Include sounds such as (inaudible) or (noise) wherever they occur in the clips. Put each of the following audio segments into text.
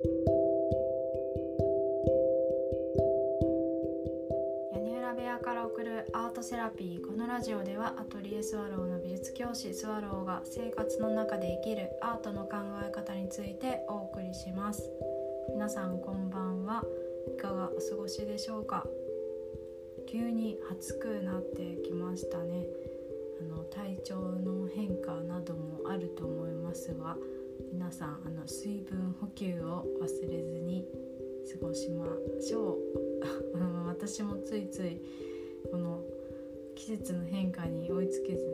屋根裏部屋から送るアートセラピーこのラジオではアトリエスワローの美術教師スワローが生活の中で生きるアートの考え方についてお送りします。皆さんこんばんは。いかがお過ごしでしょうか？急に暑くなってきましたね。あの体調の変化などもあると思いますが皆さんあの水分補給を忘れずに過ごしましょう私もついついこの季節の変化に追いつけず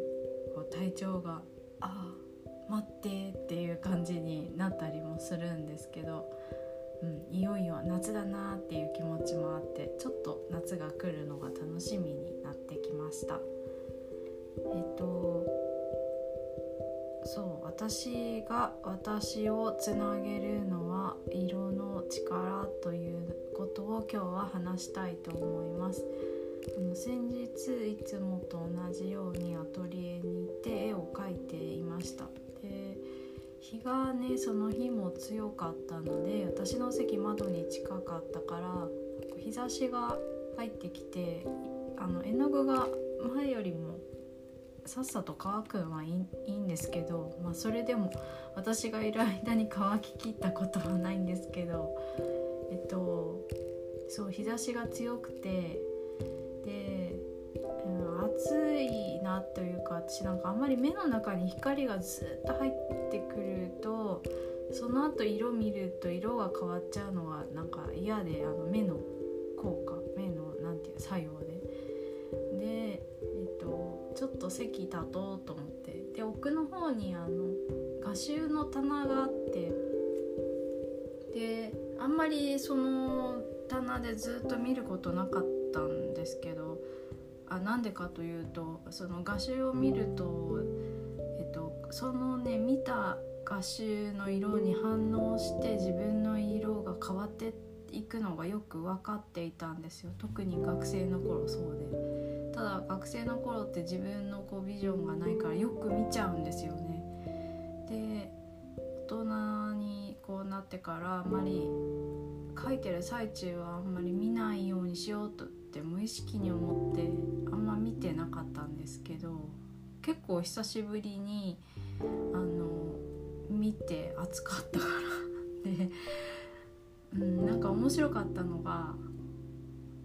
こう体調が「ああ待って」っていう感じになったりもするんですけど、うん、いよいよ夏だなっていう気持ちもあってちょっと夏が来るのが楽しみになってきました。えっと私が私をつなげるのは色の力ということを今日は話したいと思います。あの先日いつもと同じようにアトリエに行って絵を描いていました。で日がねその日も強かったので私の席窓に近かったから日差しが入ってきてあの絵の具が前よりもさっさと乾くのはいいんですけど、まあ、それでも私がいる間に乾ききったことはないんですけどえっとそう日差しが強くてで、うん、暑いなというか私なんかあんまり目の中に光がずっと入ってくるとその後色見ると色が変わっちゃうのがなんか嫌であの目の効果目のなんていう作用。ちょっと席立とうと思って。で奥の方にあの画集の棚があって。であんまりその棚でずっと見ることなかったんですけどあなんでかというとその画集を見ると、えっと、そのね見た画集の色に反応して自分の色が変わっていくのがよく分かっていたんですよ。特に学生の頃そうで。ただ学生の頃って自分のこうビジョンがないからよく見ちゃうんですよね。で大人にこうなってからあんまり書いてる最中はあんまり見ないようにしようとって無意識に思ってあんま見てなかったんですけど結構久しぶりにあの見て暑かったからで、うん、なんか面白かったのが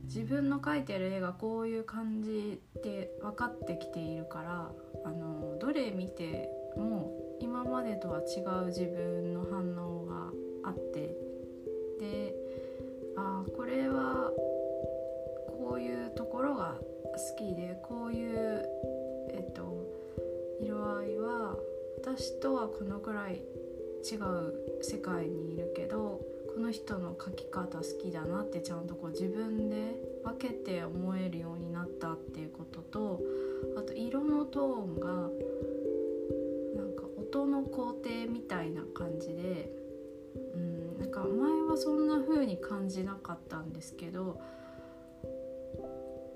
自分の描いてる絵がこういう感じで分かってきているからあのどれ見ても今までとは違う自分の反応があってであこれはこういうところが好きでこういうえっと色合いは私とはこのくらい違う世界にいるけどこの人の描き方好きだなってちゃんとこう自分で分けて思えるようになったっていうこととあと色のトーンがなんか音の工程みたいな感じでうんなんか前はそんな風に感じなかったんですけど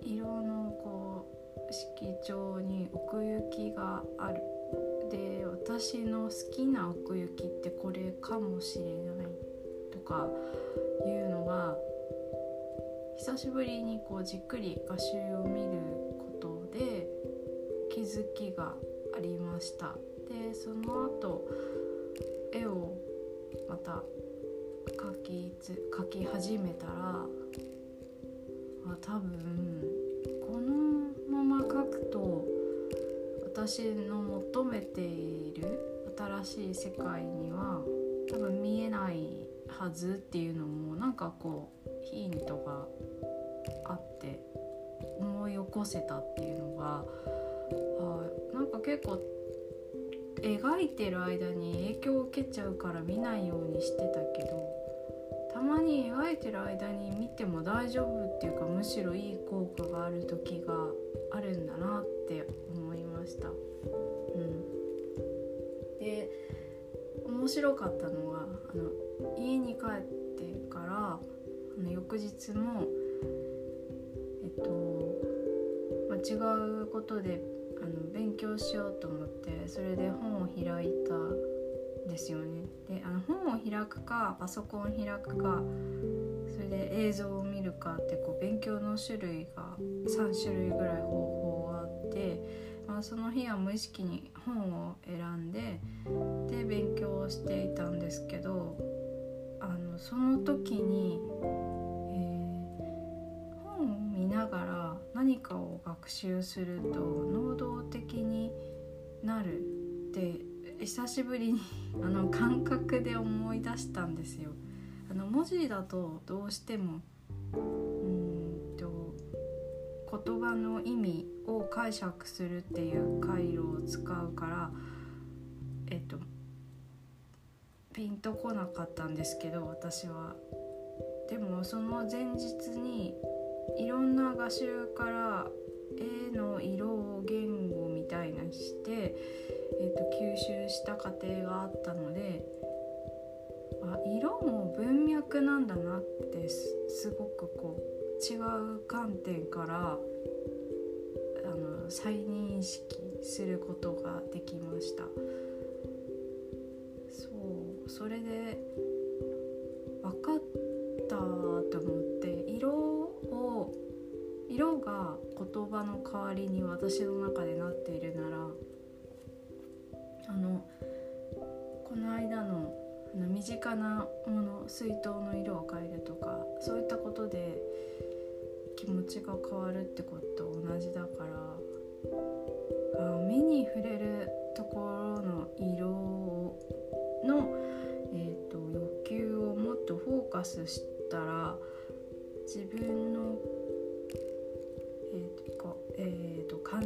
色のこう色調に奥行きがある。で私の好きな奥行きってこれかもしれない。かいうのが久しぶりにこうじっくり画集を見ることで気づきがありました。でその後絵をまた描き描き始めたらあ多分このまま描くと私の求めている新しい世界には多分見えないはずっていうのもなんかこうヒントがあって思い起こせたっていうのがあなんか結構描いてる間に影響を受けちゃうから見ないようにしてたけどたまに描いてる間に見ても大丈夫っていうかむしろいい効果がある時があるんだなって思いました。うん、で面白かったのはの家に帰ってからあの翌日もえっと、ま、違うことであの勉強しようと思ってそれで本を開いたんですよね。であの本を開くかパソコンを開くかそれで映像を見るかってこう勉強の種類が3種類ぐらい方法があって、まあ、その日は無意識に本を選んでで勉強をしていたんですけどあのその時に、えー、本を見ながら何かを学習すると能動的になるって久しぶりに (laughs) あの感覚で思い出したんですよ。あの文字だとどうしても言葉の意味を解釈するっていう回路を使うからえっとピンとこなかったんですけど私は。でもその前日にいろんな画集から絵の色を言語みたいなして、えーと吸収した過程があったのであ色も文脈なんだなってすごくこう違う観点からあの再認識することができました。そう。それで分かったと思って色を色が言葉の代わりに私の中でなっているならあのこの間の身近なもの水筒の色を変えるとかそういったことで気持ちが変わるってことと同じだからあ目に触れるところの色の、えーと、欲求をもっとフォーカスしたら自分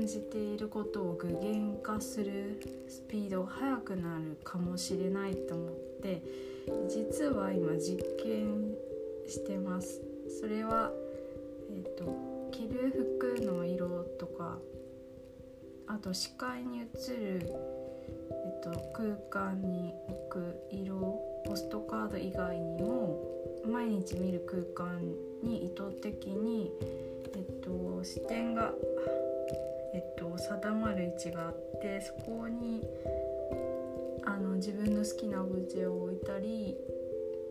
じていることを具現化するスピードが速くなるかもしれないと思って。実は今実験してますそれはえ、ー、と着る服の色とかあと視界に映る、えっと、空間に置く色ポストカード以外にも毎日見る空間に意図的に、えっと、視点が、えっと、定まる位置があってそこにあの自分の好きなオブジェを置いたり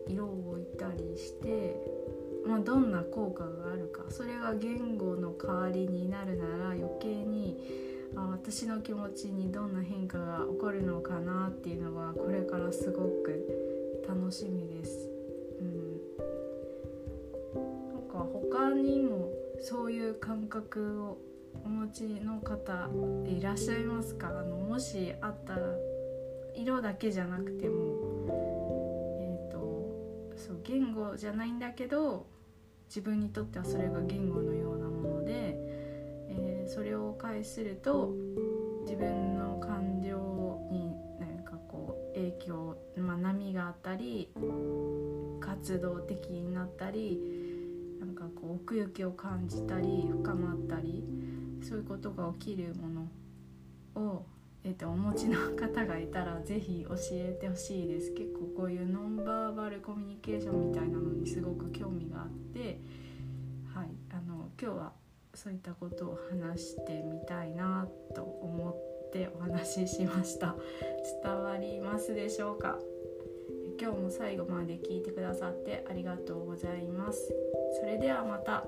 色を置いたりして、まあ、どんな効果があるかそれが言語の代わりになるなら余計にあ私の気持ちにどんな変化が起こるのかなっていうのはこれからすごく楽しみです。うん、なんか他にもそういう感覚をお持ちの方いらっしゃいますか？あのもしあったら色だけじゃなくてもえっ、ー、とそう言語じゃないんだけど自分にとってはそれが言語のようなもので、えー、それを介すると自分の感情に何かこう影響、まあ、波があったり活動的になったりなんかこう奥行きを感じたり深まったりそういうことが起きるものをえーと、お持ちの方がいたら是非教えてほしいです。結構こういうノンバーバルコミュニケーションみたいなのにすごく興味があってはいあの今日はそういったことを話してみたいなと思ってお話ししました。伝わりますでしょうか？今日も最後まで聞いてくださってありがとうございます。それではまた。